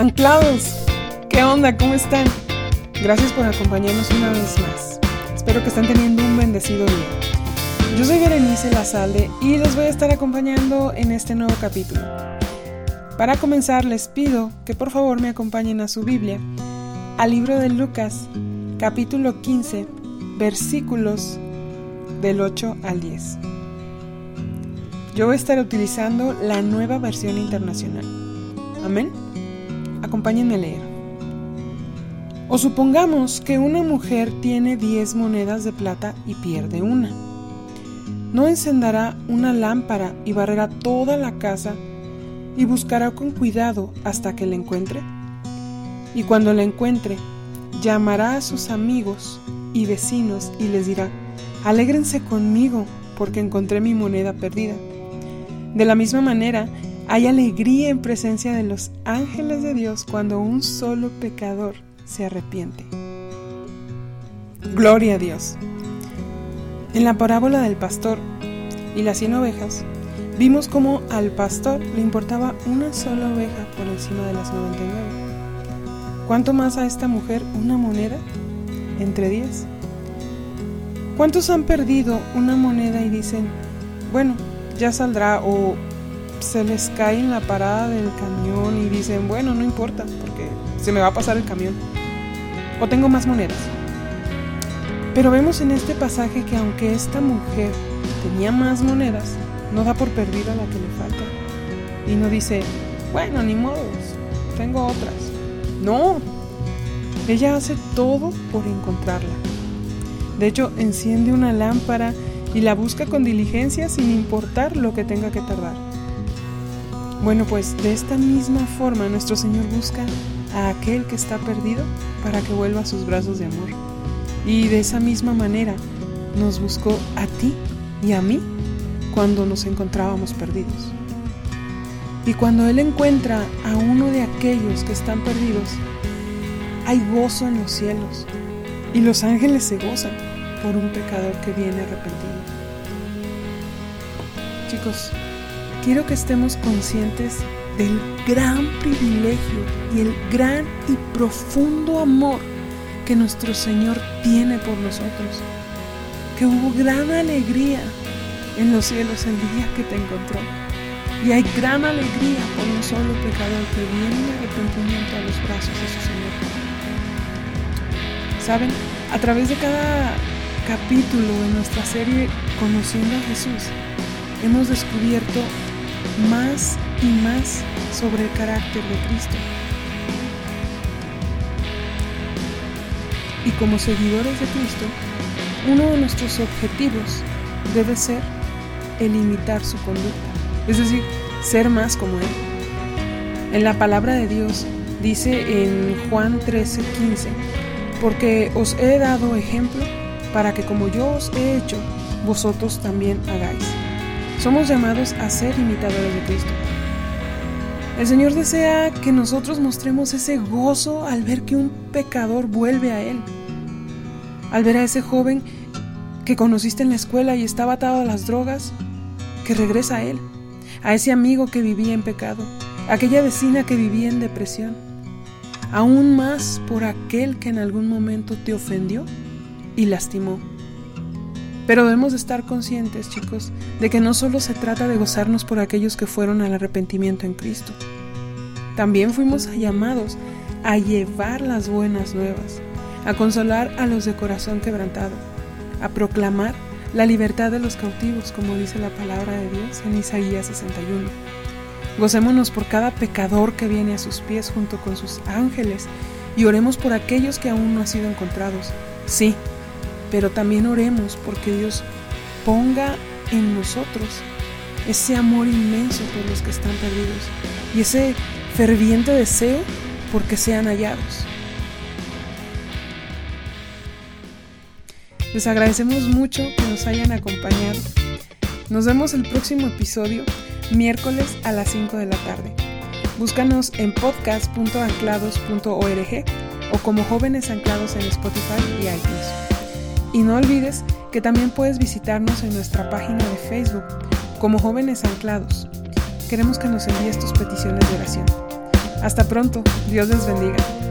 Anclados, ¿qué onda? ¿Cómo están? Gracias por acompañarnos una vez más. Espero que estén teniendo un bendecido día. Yo soy Berenice Lazalde y los voy a estar acompañando en este nuevo capítulo. Para comenzar, les pido que por favor me acompañen a su Biblia, al libro de Lucas, capítulo 15, versículos del 8 al 10. Yo voy a estar utilizando la nueva versión internacional. Amén. Acompáñenme a leer. O supongamos que una mujer tiene 10 monedas de plata y pierde una. ¿No encenderá una lámpara y barrerá toda la casa y buscará con cuidado hasta que la encuentre? Y cuando la encuentre, llamará a sus amigos y vecinos y les dirá, alégrense conmigo porque encontré mi moneda perdida. De la misma manera, hay alegría en presencia de los ángeles de Dios cuando un solo pecador se arrepiente. Gloria a Dios. En la parábola del pastor y las cien ovejas, vimos cómo al pastor le importaba una sola oveja por encima de las 99. ¿Cuánto más a esta mujer una moneda? Entre diez. ¿Cuántos han perdido una moneda y dicen, bueno, ya saldrá o se les cae en la parada del camión y dicen, bueno, no importa, porque se me va a pasar el camión. O tengo más monedas. Pero vemos en este pasaje que aunque esta mujer tenía más monedas, no da por perdida la que le falta. Y no dice, bueno, ni modos, tengo otras. No, ella hace todo por encontrarla. De hecho, enciende una lámpara y la busca con diligencia sin importar lo que tenga que tardar. Bueno, pues de esta misma forma nuestro Señor busca a aquel que está perdido para que vuelva a sus brazos de amor. Y de esa misma manera nos buscó a ti y a mí cuando nos encontrábamos perdidos. Y cuando Él encuentra a uno de aquellos que están perdidos, hay gozo en los cielos y los ángeles se gozan por un pecador que viene arrepentido. Chicos, quiero que estemos conscientes del gran privilegio y el gran y profundo amor que nuestro Señor tiene por nosotros. Que hubo gran alegría en los cielos el día que te encontró. Y hay gran alegría por un solo pecador que viene en arrepentimiento a los brazos de su Señor. ¿Saben? A través de cada capítulo de nuestra serie Conociendo a Jesús, hemos descubierto más y más sobre el carácter de Cristo. Y como seguidores de Cristo, uno de nuestros objetivos debe ser el imitar su conducta, es decir, ser más como Él. En la palabra de Dios dice en Juan 13, 15, porque os he dado ejemplo para que como yo os he hecho, vosotros también hagáis. Somos llamados a ser imitadores de Cristo. El Señor desea que nosotros mostremos ese gozo al ver que un pecador vuelve a Él. Al ver a ese joven que conociste en la escuela y estaba atado a las drogas, que regresa a Él. A ese amigo que vivía en pecado. A aquella vecina que vivía en depresión. Aún más por aquel que en algún momento te ofendió y lastimó. Pero debemos de estar conscientes, chicos, de que no solo se trata de gozarnos por aquellos que fueron al arrepentimiento en Cristo. También fuimos llamados a llevar las buenas nuevas, a consolar a los de corazón quebrantado, a proclamar la libertad de los cautivos, como dice la palabra de Dios en Isaías 61. Gocémonos por cada pecador que viene a sus pies junto con sus ángeles y oremos por aquellos que aún no han sido encontrados. Sí, pero también oremos porque Dios ponga en nosotros ese amor inmenso por los que están perdidos y ese ferviente deseo porque sean hallados. Les agradecemos mucho que nos hayan acompañado. Nos vemos el próximo episodio, miércoles a las 5 de la tarde. Búscanos en podcast.anclados.org o como jóvenes anclados en Spotify y iTunes. Y no olvides que también puedes visitarnos en nuestra página de Facebook como Jóvenes Anclados. Queremos que nos envíes tus peticiones de oración. Hasta pronto, Dios les bendiga.